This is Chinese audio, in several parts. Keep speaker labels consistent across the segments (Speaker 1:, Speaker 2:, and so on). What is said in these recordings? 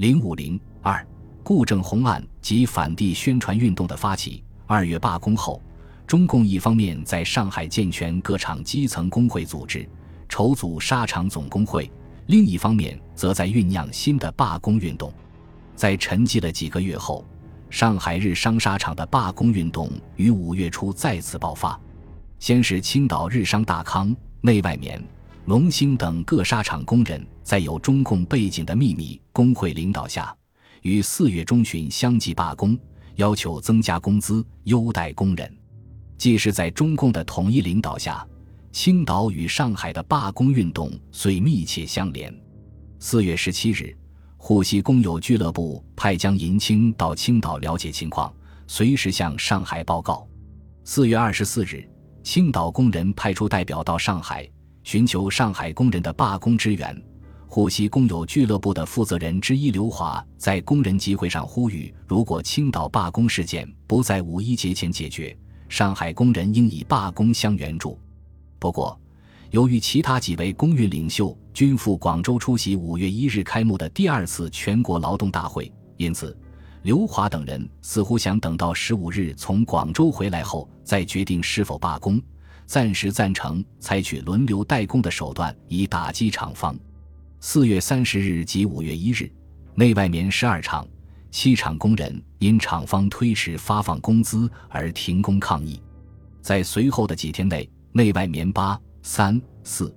Speaker 1: 零五零二，顾正红案及反帝宣传运动的发起。二月罢工后，中共一方面在上海健全各厂基层工会组织，筹组纱厂总工会；另一方面则在酝酿新的罢工运动。在沉寂了几个月后，上海日商纱厂的罢工运动于五月初再次爆发。先是青岛日商大康、内外棉、龙兴等各纱厂工人，在有中共背景的秘密工会领导下，于四月中旬相继罢工，要求增加工资、优待工人。既是在中共的统一领导下，青岛与上海的罢工运动虽密切相连。四月十七日。沪西工友俱乐部派江银清到青岛了解情况，随时向上海报告。四月二十四日，青岛工人派出代表到上海，寻求上海工人的罢工支援。沪西工友俱乐部的负责人之一刘华在工人集会上呼吁：如果青岛罢工事件不在五一节前解决，上海工人应以罢工相援助。不过，由于其他几位工运领袖均赴广州出席五月一日开幕的第二次全国劳动大会，因此刘华等人似乎想等到十五日从广州回来后再决定是否罢工，暂时赞成采取轮流代工的手段以打击厂方。四月三十日及五月一日，内外棉十二厂、七厂工人因厂方推迟发放工资而停工抗议。在随后的几天内，内外棉八。三四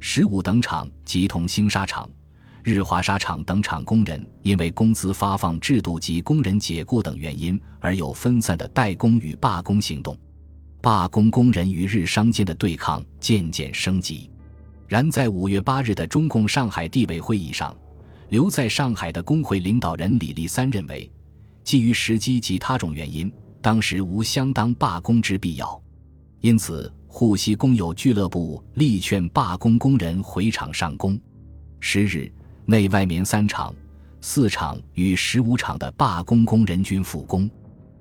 Speaker 1: 十五等厂及同兴沙厂、日华纱厂等厂工人，因为工资发放制度及工人解雇等原因，而有分散的代工与罢工行动。罢工工人与日商间的对抗渐渐升级。然在五月八日的中共上海地委会议上，留在上海的工会领导人李立三认为，基于时机及他种原因，当时无相当罢工之必要，因此。沪西工友俱乐部力劝罢工工人回厂上工。十日，内外棉三厂、四厂与十五厂的罢工工人均复工。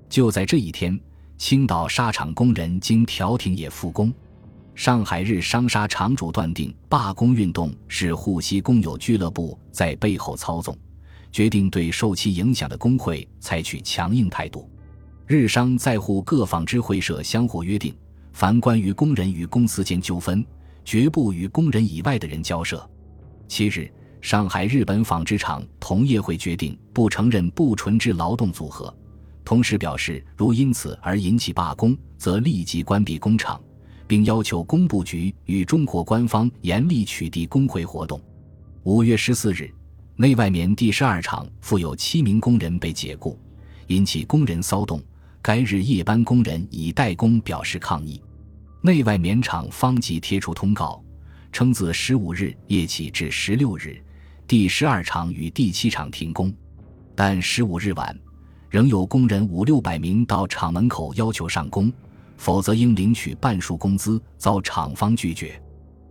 Speaker 1: 就在这一天，青岛纱厂工人经调停也复工。上海日商纱厂主断定罢工运动是沪西工友俱乐部在背后操纵，决定对受其影响的工会采取强硬态度。日商在沪各纺织会社相互约定。凡关于工人与公司间纠纷，绝不与工人以外的人交涉。七日，上海日本纺织厂同业会决定不承认不纯质劳动组合，同时表示，如因此而引起罢工，则立即关闭工厂，并要求工部局与中国官方严厉取缔工会活动。五月十四日，内外棉第十二厂附有七名工人被解雇，引起工人骚动。该日夜班工人以代工表示抗议，内外棉厂方即贴出通告，称自十五日夜起至十六日，第十二厂与第七厂停工。但十五日晚，仍有工人五六百名到厂门口要求上工，否则应领取半数工资，遭厂方拒绝。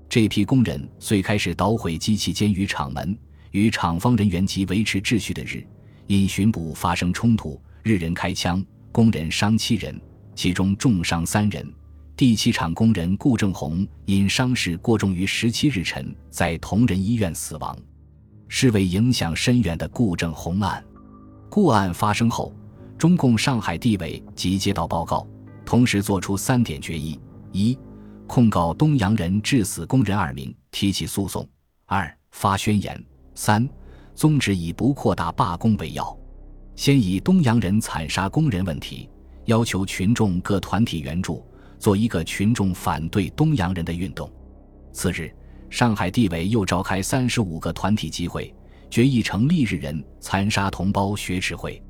Speaker 1: 这批工人遂开始捣毁机器间与厂门，与厂方人员及维持秩序的日因巡捕发生冲突，日人开枪。工人伤七人，其中重伤三人。第七厂工人顾正红因伤势过重，于十七日晨在同仁医院死亡，是为影响深远的顾正红案。顾案发生后，中共上海地委即接到报告，同时作出三点决议：一、控告东洋人致死工人二名，提起诉讼；二、发宣言；三、宗旨以不扩大罢工为要。先以东洋人惨杀工人问题，要求群众各团体援助，做一个群众反对东洋人的运动。次日，上海地委又召开三十五个团体集会，决议成立日人残杀同胞学耻会。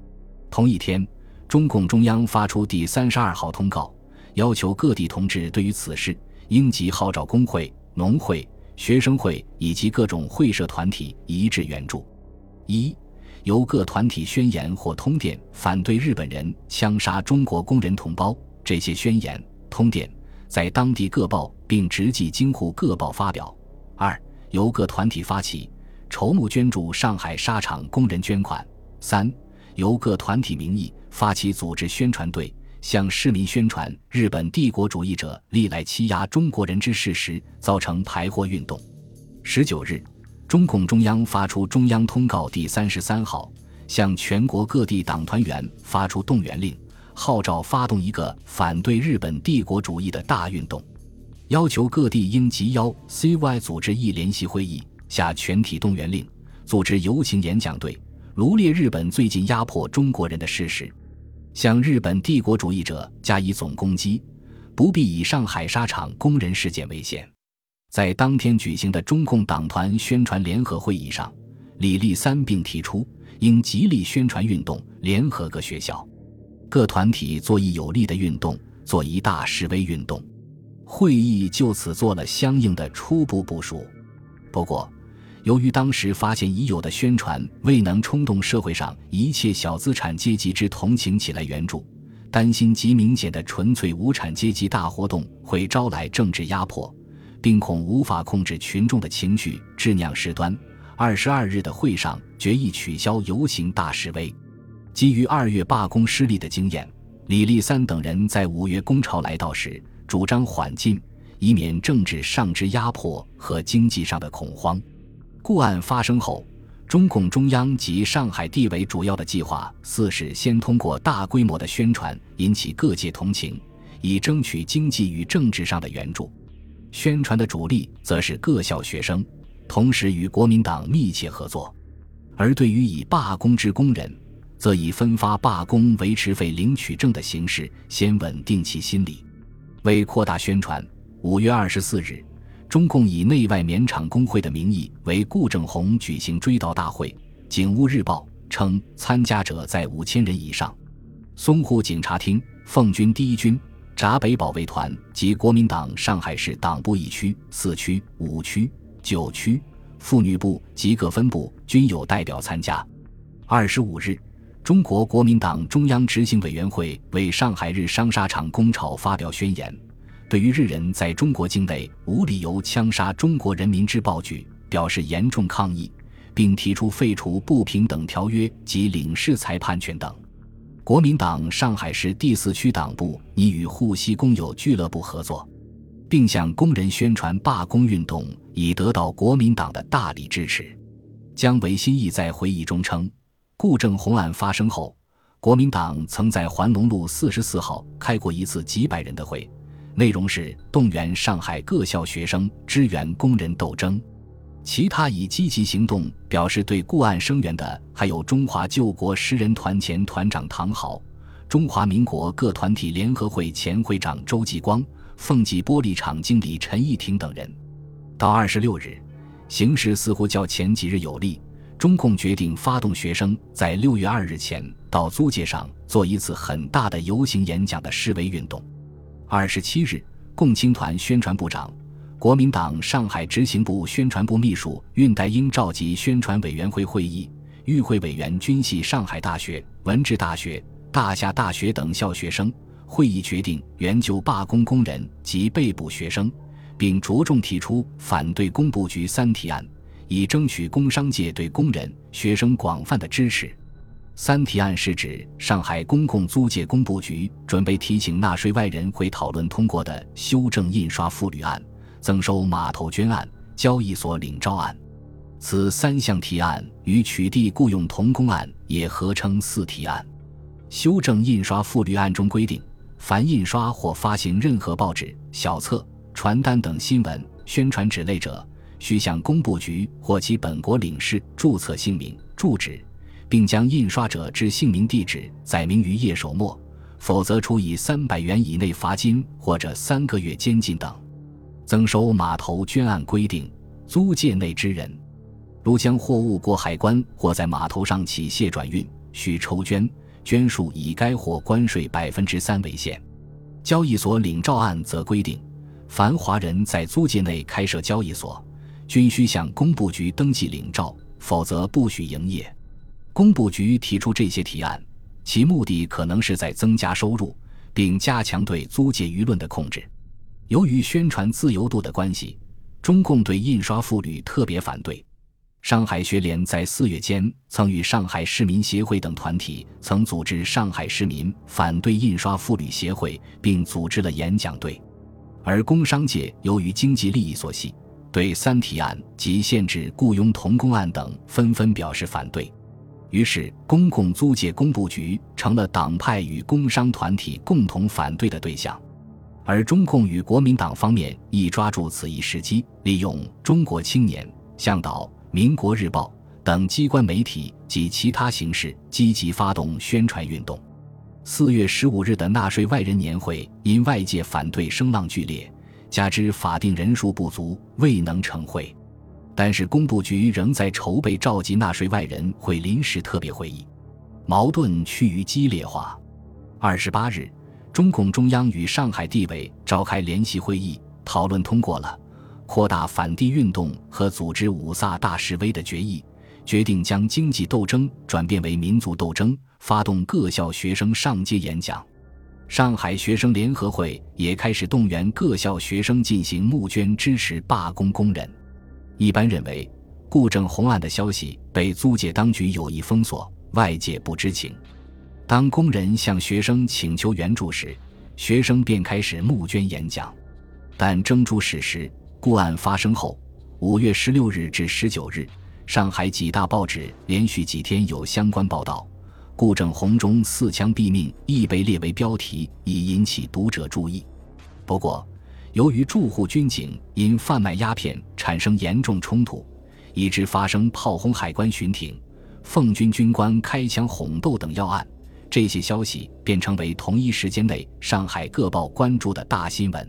Speaker 1: 同一天，中共中央发出第三十二号通告，要求各地同志对于此事，应即号召工会、农会、学生会以及各种会社团体一致援助。一。由各团体宣言或通电反对日本人枪杀中国工人同胞，这些宣言、通电在当地各报并直寄京沪各报发表。二、由各团体发起筹募捐助上海纱厂工人捐款。三、由各团体名义发起组织宣传队，向市民宣传日本帝国主义者历来欺压中国人之事实，造成排货运动。十九日。中共中央发出中央通告第三十三号，向全国各地党团员发出动员令，号召发动一个反对日本帝国主义的大运动，要求各地应急邀 CY 组织一联席会议，下全体动员令，组织游行演讲队，罗列日本最近压迫中国人的事实，向日本帝国主义者加以总攻击，不必以上海沙场工人事件为限。在当天举行的中共党团宣传联合会议上，李立三并提出，应极力宣传运动，联合各学校、各团体做一有力的运动，做一大示威运动。会议就此做了相应的初步部署。不过，由于当时发现已有的宣传未能冲动社会上一切小资产阶级之同情起来援助，担心极明显的纯粹无产阶级大活动会招来政治压迫。并恐无法控制群众的情绪，致酿事端。二十二日的会上决议取消游行大示威。基于二月罢工失利的经验，李立三等人在五月工潮来到时主张缓进，以免政治上之压迫和经济上的恐慌。故案发生后，中共中央及上海地委主要的计划四是先通过大规模的宣传引起各界同情，以争取经济与政治上的援助。宣传的主力则是各校学生，同时与国民党密切合作；而对于以罢工之工人，则以分发罢工维持费领取证的形式，先稳定其心理。为扩大宣传，五月二十四日，中共以内外棉厂工会的名义为顾正红举行追悼大会。警务日报称，参加者在五千人以上。淞沪警察厅、奉军第一军。闸北保卫团及国民党上海市党部一区、四区、五区、九区、妇女部及各分部均有代表参加。二十五日，中国国民党中央执行委员会为上海日商纱厂工潮发表宣言，对于日人在中国境内无理由枪杀中国人民之暴举表示严重抗议，并提出废除不平等条约及领事裁判权等。国民党上海市第四区党部拟与沪西工友俱乐部合作，并向工人宣传罢工运动，以得到国民党的大力支持。姜维新义在回忆中称，顾正红案发生后，国民党曾在环龙路四十四号开过一次几百人的会，内容是动员上海各校学生支援工人斗争。其他以积极行动表示对顾案声援的，还有中华救国诗人团前团长唐豪、中华民国各团体联合会前会长周继光、凤记玻璃厂经理陈义庭等人。到二十六日，形势似乎较前几日有利，中共决定发动学生在六月二日前到租界上做一次很大的游行演讲的示威运动。二十七日，共青团宣传部长。国民党上海执行部宣传部秘书恽代英召集宣传委员会会议，与会委员均系上海大学、文治大学、大夏大学等校学生。会议决定援救罢工工人及被捕学生，并着重提出反对工部局三提案，以争取工商界对工人、学生广泛的支持。三提案是指上海公共租界工部局准备提请纳税外人会讨论通过的修正印刷赋履案。增收码头捐案、交易所领招案，此三项提案与取缔雇佣童工案也合称四提案。修正印刷赋履案中规定，凡印刷或发行任何报纸、小册、传单等新闻宣传纸类者，须向工部局或其本国领事注册姓名、住址，并将印刷者之姓名、地址载明于页首末，否则处以三百元以内罚金或者三个月监禁等。增收码头捐案规定，租界内之人，如将货物过海关或在码头上起卸转运，需抽捐，捐数以该货关税百分之三为限。交易所领照案则规定，凡华人在租界内开设交易所，均需向工部局登记领照，否则不许营业。工部局提出这些提案，其目的可能是在增加收入，并加强对租界舆论的控制。由于宣传自由度的关系，中共对印刷妇女特别反对。上海学联在四月间曾与上海市民协会等团体曾组织上海市民反对印刷妇女协会，并组织了演讲队。而工商界由于经济利益所系，对三提案及限制雇佣童工案等纷纷表示反对。于是，公共租界工部局成了党派与工商团体共同反对的对象。而中共与国民党方面亦抓住此一时机，利用《中国青年》《向导》《民国日报》等机关媒体及其他形式，积极发动宣传运动。四月十五日的纳税外人年会，因外界反对声浪剧烈，加之法定人数不足，未能成会。但是工部局仍在筹备召集纳税外人会临时特别会议，矛盾趋于激烈化。二十八日。中共中央与上海地委召开联席会议，讨论通过了扩大反帝运动和组织五卅大示威的决议，决定将经济斗争转变为民族斗争，发动各校学生上街演讲。上海学生联合会也开始动员各校学生进行募捐支持罢工工人。一般认为，顾正红案的消息被租界当局有意封锁，外界不知情。当工人向学生请求援助时，学生便开始募捐演讲。但征诸史实，故案发生后，五月十六日至十九日，上海几大报纸连续几天有相关报道。顾正红中四枪毙命亦被列为标题，以引起读者注意。不过，由于驻沪军警因贩卖鸦片产生严重冲突，以致发生炮轰海关巡艇、奉军军官开枪哄斗等要案。这些消息便成为同一时间内上海各报关注的大新闻，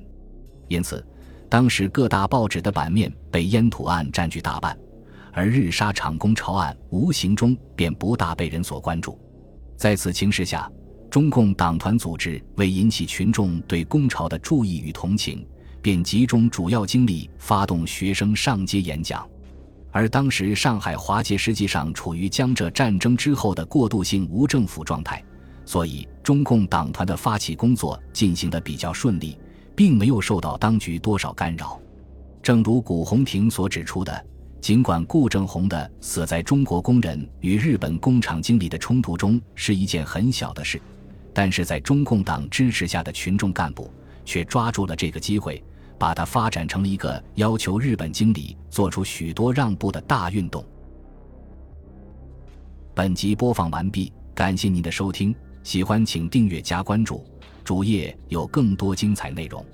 Speaker 1: 因此，当时各大报纸的版面被烟土案占据大半，而日沙厂工潮案无形中便不大被人所关注。在此情势下，中共党团组织为引起群众对工潮的注意与同情，便集中主要精力发动学生上街演讲。而当时上海华界实际上处于江浙战争之后的过渡性无政府状态。所以，中共党团的发起工作进行的比较顺利，并没有受到当局多少干扰。正如古红亭所指出的，尽管顾正红的死在中国工人与日本工厂经理的冲突中是一件很小的事，但是在中共党支持下的群众干部却抓住了这个机会，把它发展成了一个要求日本经理做出许多让步的大运动。本集播放完毕，感谢您的收听。喜欢请订阅加关注，主页有更多精彩内容。